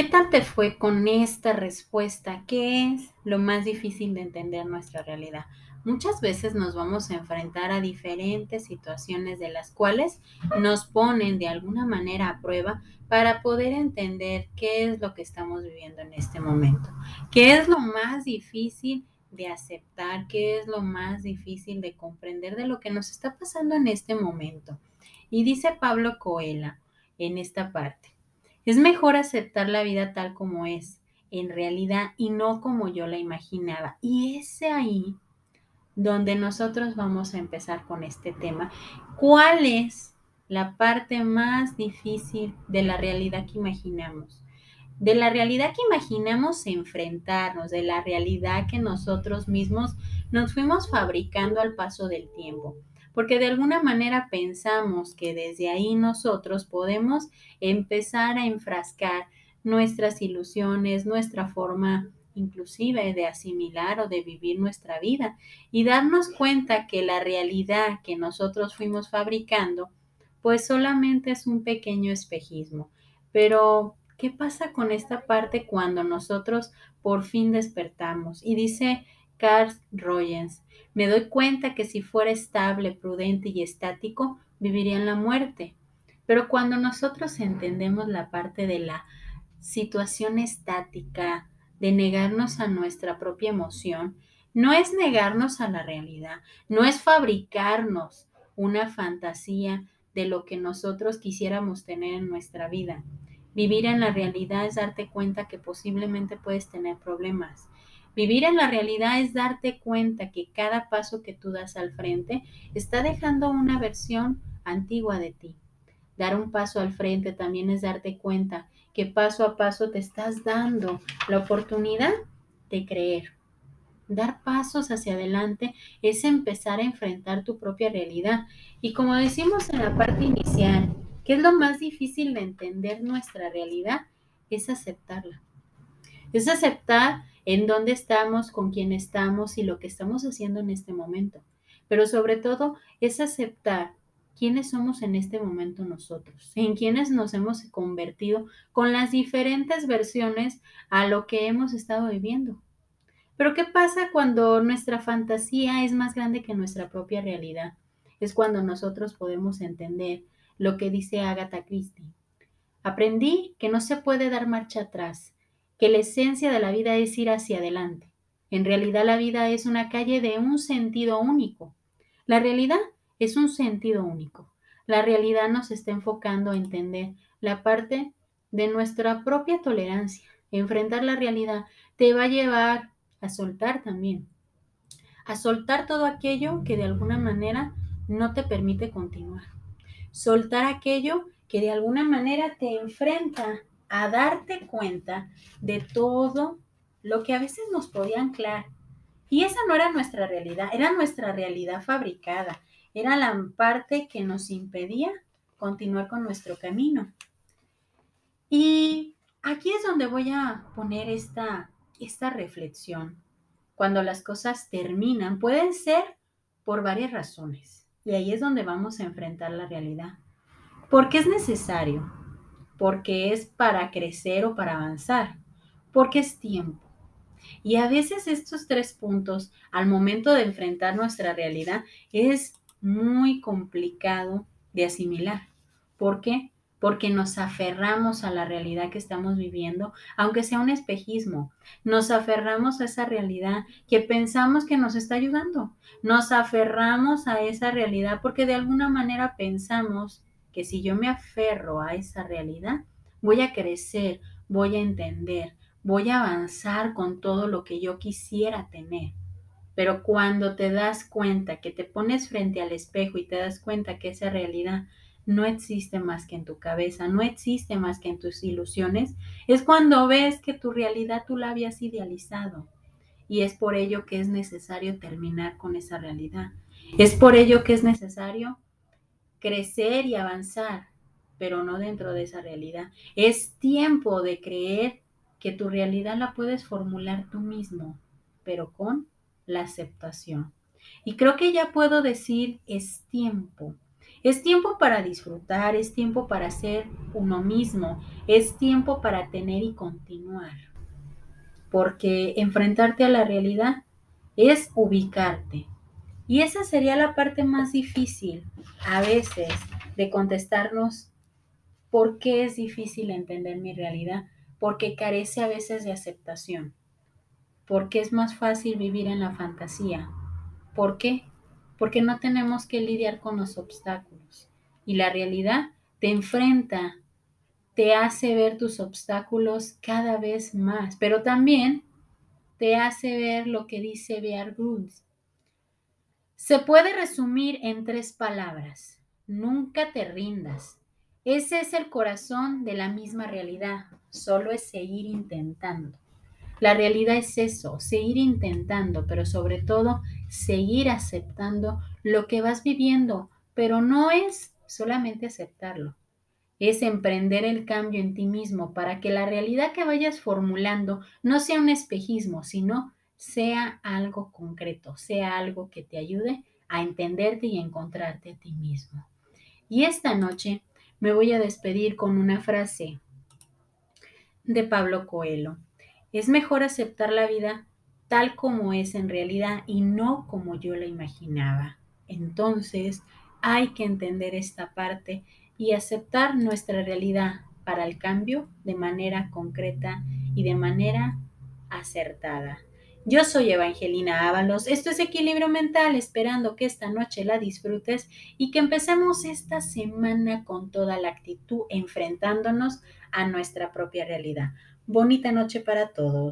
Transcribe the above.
¿Qué tal te fue con esta respuesta? ¿Qué es lo más difícil de entender nuestra realidad? Muchas veces nos vamos a enfrentar a diferentes situaciones de las cuales nos ponen de alguna manera a prueba para poder entender qué es lo que estamos viviendo en este momento. ¿Qué es lo más difícil de aceptar? ¿Qué es lo más difícil de comprender de lo que nos está pasando en este momento? Y dice Pablo Coelho en esta parte. Es mejor aceptar la vida tal como es, en realidad, y no como yo la imaginaba. Y es ahí donde nosotros vamos a empezar con este tema. ¿Cuál es la parte más difícil de la realidad que imaginamos? De la realidad que imaginamos enfrentarnos, de la realidad que nosotros mismos nos fuimos fabricando al paso del tiempo porque de alguna manera pensamos que desde ahí nosotros podemos empezar a enfrascar nuestras ilusiones, nuestra forma inclusive de asimilar o de vivir nuestra vida y darnos cuenta que la realidad que nosotros fuimos fabricando pues solamente es un pequeño espejismo. Pero, ¿qué pasa con esta parte cuando nosotros por fin despertamos? Y dice Carl Rogers, me doy cuenta que si fuera estable, prudente y estático, viviría en la muerte. Pero cuando nosotros entendemos la parte de la situación estática, de negarnos a nuestra propia emoción, no es negarnos a la realidad, no es fabricarnos una fantasía de lo que nosotros quisiéramos tener en nuestra vida. Vivir en la realidad es darte cuenta que posiblemente puedes tener problemas, Vivir en la realidad es darte cuenta que cada paso que tú das al frente está dejando una versión antigua de ti. Dar un paso al frente también es darte cuenta que paso a paso te estás dando la oportunidad de creer. Dar pasos hacia adelante es empezar a enfrentar tu propia realidad. Y como decimos en la parte inicial, que es lo más difícil de entender nuestra realidad, es aceptarla. Es aceptar en dónde estamos, con quién estamos y lo que estamos haciendo en este momento. Pero sobre todo es aceptar quiénes somos en este momento nosotros, en quiénes nos hemos convertido con las diferentes versiones a lo que hemos estado viviendo. Pero ¿qué pasa cuando nuestra fantasía es más grande que nuestra propia realidad? Es cuando nosotros podemos entender lo que dice Agatha Christie. Aprendí que no se puede dar marcha atrás, que la esencia de la vida es ir hacia adelante. En realidad la vida es una calle de un sentido único. La realidad es un sentido único. La realidad nos está enfocando a entender la parte de nuestra propia tolerancia. Enfrentar la realidad te va a llevar a soltar también. A soltar todo aquello que de alguna manera no te permite continuar. Soltar aquello que de alguna manera te enfrenta a darte cuenta de todo lo que a veces nos podía anclar. Y esa no era nuestra realidad, era nuestra realidad fabricada, era la parte que nos impedía continuar con nuestro camino. Y aquí es donde voy a poner esta, esta reflexión. Cuando las cosas terminan, pueden ser por varias razones. Y ahí es donde vamos a enfrentar la realidad. Porque es necesario porque es para crecer o para avanzar, porque es tiempo. Y a veces estos tres puntos, al momento de enfrentar nuestra realidad, es muy complicado de asimilar. ¿Por qué? Porque nos aferramos a la realidad que estamos viviendo, aunque sea un espejismo. Nos aferramos a esa realidad que pensamos que nos está ayudando. Nos aferramos a esa realidad porque de alguna manera pensamos que si yo me aferro a esa realidad, voy a crecer, voy a entender, voy a avanzar con todo lo que yo quisiera tener. Pero cuando te das cuenta que te pones frente al espejo y te das cuenta que esa realidad no existe más que en tu cabeza, no existe más que en tus ilusiones, es cuando ves que tu realidad tú la habías idealizado. Y es por ello que es necesario terminar con esa realidad. Es por ello que es necesario crecer y avanzar, pero no dentro de esa realidad. Es tiempo de creer que tu realidad la puedes formular tú mismo, pero con la aceptación. Y creo que ya puedo decir es tiempo. Es tiempo para disfrutar, es tiempo para ser uno mismo, es tiempo para tener y continuar. Porque enfrentarte a la realidad es ubicarte. Y esa sería la parte más difícil a veces de contestarnos por qué es difícil entender mi realidad, porque carece a veces de aceptación, porque es más fácil vivir en la fantasía. ¿Por qué? Porque no tenemos que lidiar con los obstáculos y la realidad te enfrenta, te hace ver tus obstáculos cada vez más, pero también te hace ver lo que dice Bear Grylls. Se puede resumir en tres palabras. Nunca te rindas. Ese es el corazón de la misma realidad. Solo es seguir intentando. La realidad es eso, seguir intentando, pero sobre todo seguir aceptando lo que vas viviendo, pero no es solamente aceptarlo, es emprender el cambio en ti mismo para que la realidad que vayas formulando no sea un espejismo, sino sea algo concreto, sea algo que te ayude a entenderte y encontrarte a ti mismo. Y esta noche me voy a despedir con una frase de Pablo Coelho. Es mejor aceptar la vida tal como es en realidad y no como yo la imaginaba. Entonces, hay que entender esta parte y aceptar nuestra realidad para el cambio de manera concreta y de manera acertada. Yo soy Evangelina Ábalos, esto es Equilibrio Mental, esperando que esta noche la disfrutes y que empecemos esta semana con toda la actitud enfrentándonos a nuestra propia realidad. Bonita noche para todos.